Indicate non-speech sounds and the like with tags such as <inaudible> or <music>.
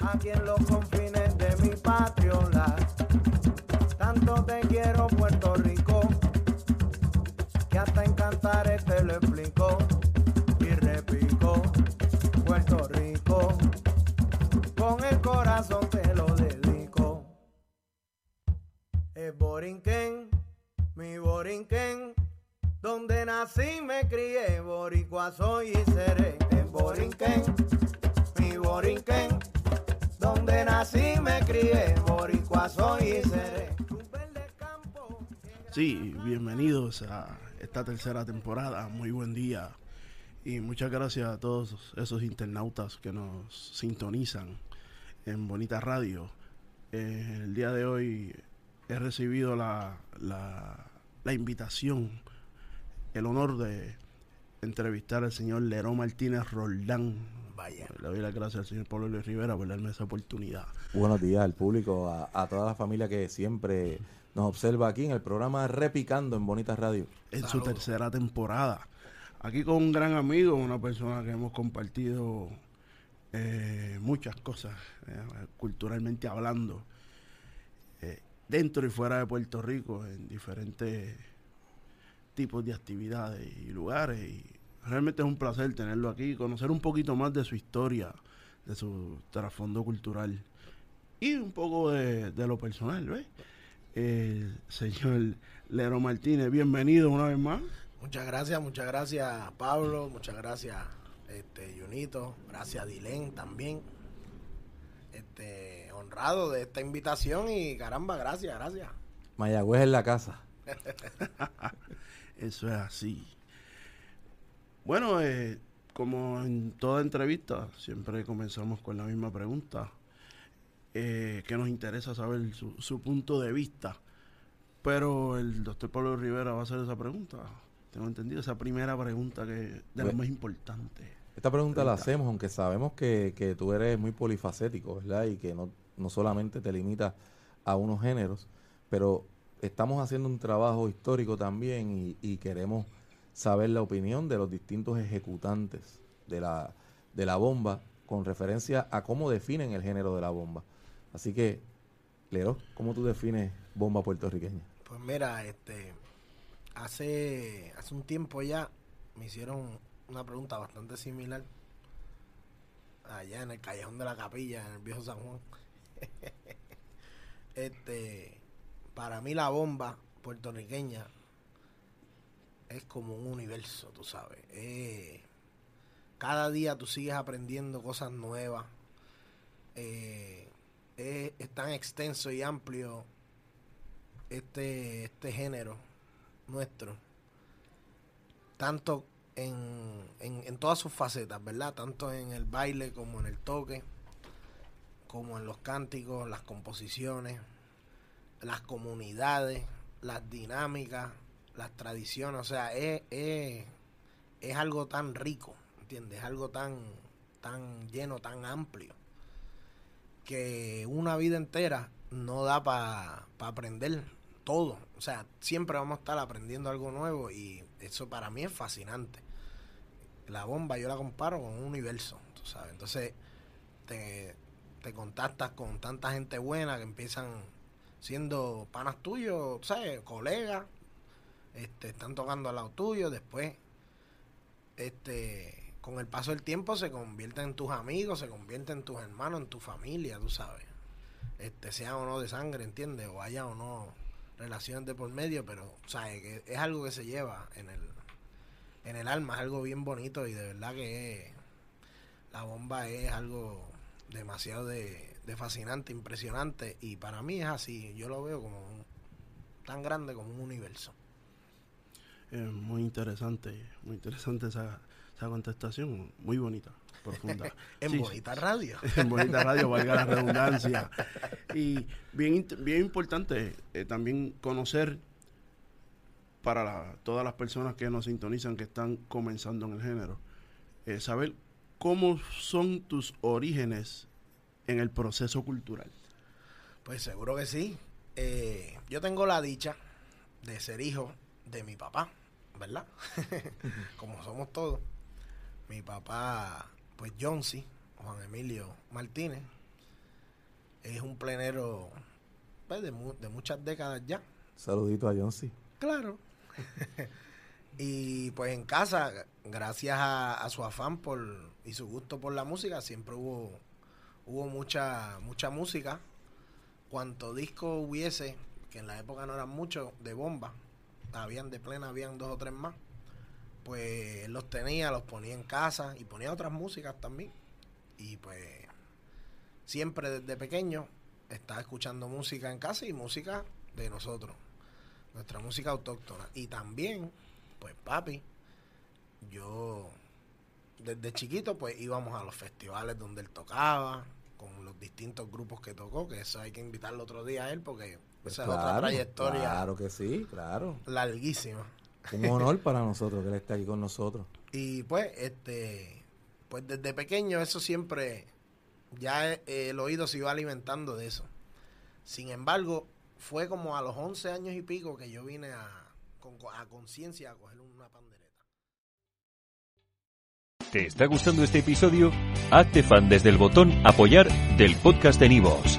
Aquí en los confines de mi patria, tanto te quiero Puerto Rico, que hasta encantar te lo explico y repico, Puerto Rico, con el corazón te lo dedico. Es Borinquen, mi Borinquen, donde nací me crié, boricua soy y seré. Es Borinquen, mi Borinquen, donde nací me crié, boricua y seré. Sí, bienvenidos a esta tercera temporada. Muy buen día. Y muchas gracias a todos esos internautas que nos sintonizan en Bonita Radio. Eh, el día de hoy he recibido la, la, la invitación, el honor de entrevistar al señor Lerón Martínez Roldán. Vaya. Le doy las gracias al señor Pablo Luis Rivera por darme esa oportunidad. Buenos días al público, a, a toda la familia que siempre nos observa aquí en el programa Repicando en Bonita Radio. en su tercera temporada. Aquí con un gran amigo, una persona que hemos compartido eh, muchas cosas, eh, culturalmente hablando, eh, dentro y fuera de Puerto Rico, en diferentes tipos de actividades y lugares. Y realmente es un placer tenerlo aquí, conocer un poquito más de su historia, de su trasfondo cultural y un poco de, de lo personal, ¿ves? El señor Lero Martínez, bienvenido una vez más. Muchas gracias, muchas gracias Pablo, muchas gracias este Junito, gracias Dilén también. Este honrado de esta invitación y caramba, gracias, gracias. Mayagüez en la casa. <laughs> Eso es así. Bueno, eh, como en toda entrevista, siempre comenzamos con la misma pregunta, eh, que nos interesa saber su, su punto de vista. Pero el doctor Pablo Rivera va a hacer esa pregunta. Tengo entendido, esa primera pregunta que de lo más importante. Esta pregunta la hacemos, aunque sabemos que, que tú eres muy polifacético, ¿verdad? Y que no, no solamente te limitas a unos géneros, pero estamos haciendo un trabajo histórico también y, y queremos saber la opinión de los distintos ejecutantes de la, de la bomba con referencia a cómo definen el género de la bomba. Así que, Lero, ¿cómo tú defines bomba puertorriqueña? Pues mira, este hace hace un tiempo ya me hicieron una pregunta bastante similar allá en el callejón de la capilla en el viejo San Juan. <laughs> este para mí la bomba puertorriqueña es como un universo, tú sabes. Eh, cada día tú sigues aprendiendo cosas nuevas. Eh, es, tan extenso y amplio este, este género nuestro, tanto en, en, en todas sus facetas, ¿verdad? Tanto en el baile como en el toque, como en los cánticos, las composiciones, las comunidades, las dinámicas, las tradiciones, o sea, es, es, es algo tan rico, ¿entiendes? Es algo tan, tan lleno, tan amplio, que una vida entera no da para aprender todo. O sea, siempre vamos a estar aprendiendo algo nuevo y eso para mí es fascinante. La bomba yo la comparo con un universo, tú sabes. Entonces, te, te contactas con tanta gente buena que empiezan siendo panas tuyos, ¿sabes? Colegas, este, están tocando al lado tuyo, después, este, con el paso del tiempo se convierten en tus amigos, se convierten en tus hermanos, en tu familia, tú sabes. Este, sean o no de sangre, ¿entiendes? O haya o no relaciones de por medio, pero, ¿sabes? Que es algo que se lleva en el, en el alma, es algo bien bonito y de verdad que la bomba es algo demasiado de, de fascinante, impresionante y para mí es así, yo lo veo como un- tan grande como un universo. Eh, muy interesante, muy interesante esa, esa contestación muy bonita, profunda. <laughs> en Sí, bonita radio. <laughs> en bonita radio, valga la redundancia. Y bien, bien importante eh, también conocer para la- todas las personas que nos sintonizan, que están comenzando en el género, eh, saber cómo son tus orígenes en el proceso cultural. Pues seguro que sí. Eh, yo tengo la dicha de ser hijo de mi papá, ¿verdad? <laughs> Como somos todos. Mi papá, pues John C., Juan Emilio Martínez, es un plenero pues, de, mu- de muchas décadas ya. Saludito a John C. Claro. <laughs> y pues en casa, gracias a, a su afán por y su gusto por la música, siempre hubo hubo mucha mucha música. Cuanto disco hubiese, que en la época no eran muchos, de bomba, habían de plena, habían dos o tres más, pues él los tenía, los ponía en casa y ponía otras músicas también. Y pues siempre desde pequeño estaba escuchando música en casa y música de nosotros nuestra música autóctona. Y también, pues papi, yo desde chiquito pues íbamos a los festivales donde él tocaba, con los distintos grupos que tocó, que eso hay que invitarlo otro día a él porque esa es otra trayectoria Claro que sí, claro. larguísima. Un honor para nosotros que él esté aquí con nosotros. <laughs> Y pues, este, pues desde pequeño eso siempre, ya eh, el oído se iba alimentando de eso. Sin embargo, fue como a los 11 años y pico que yo vine a, con, a conciencia a coger una pandereta. ¿Te está gustando este episodio? Hazte fan desde el botón Apoyar del podcast de Nivos.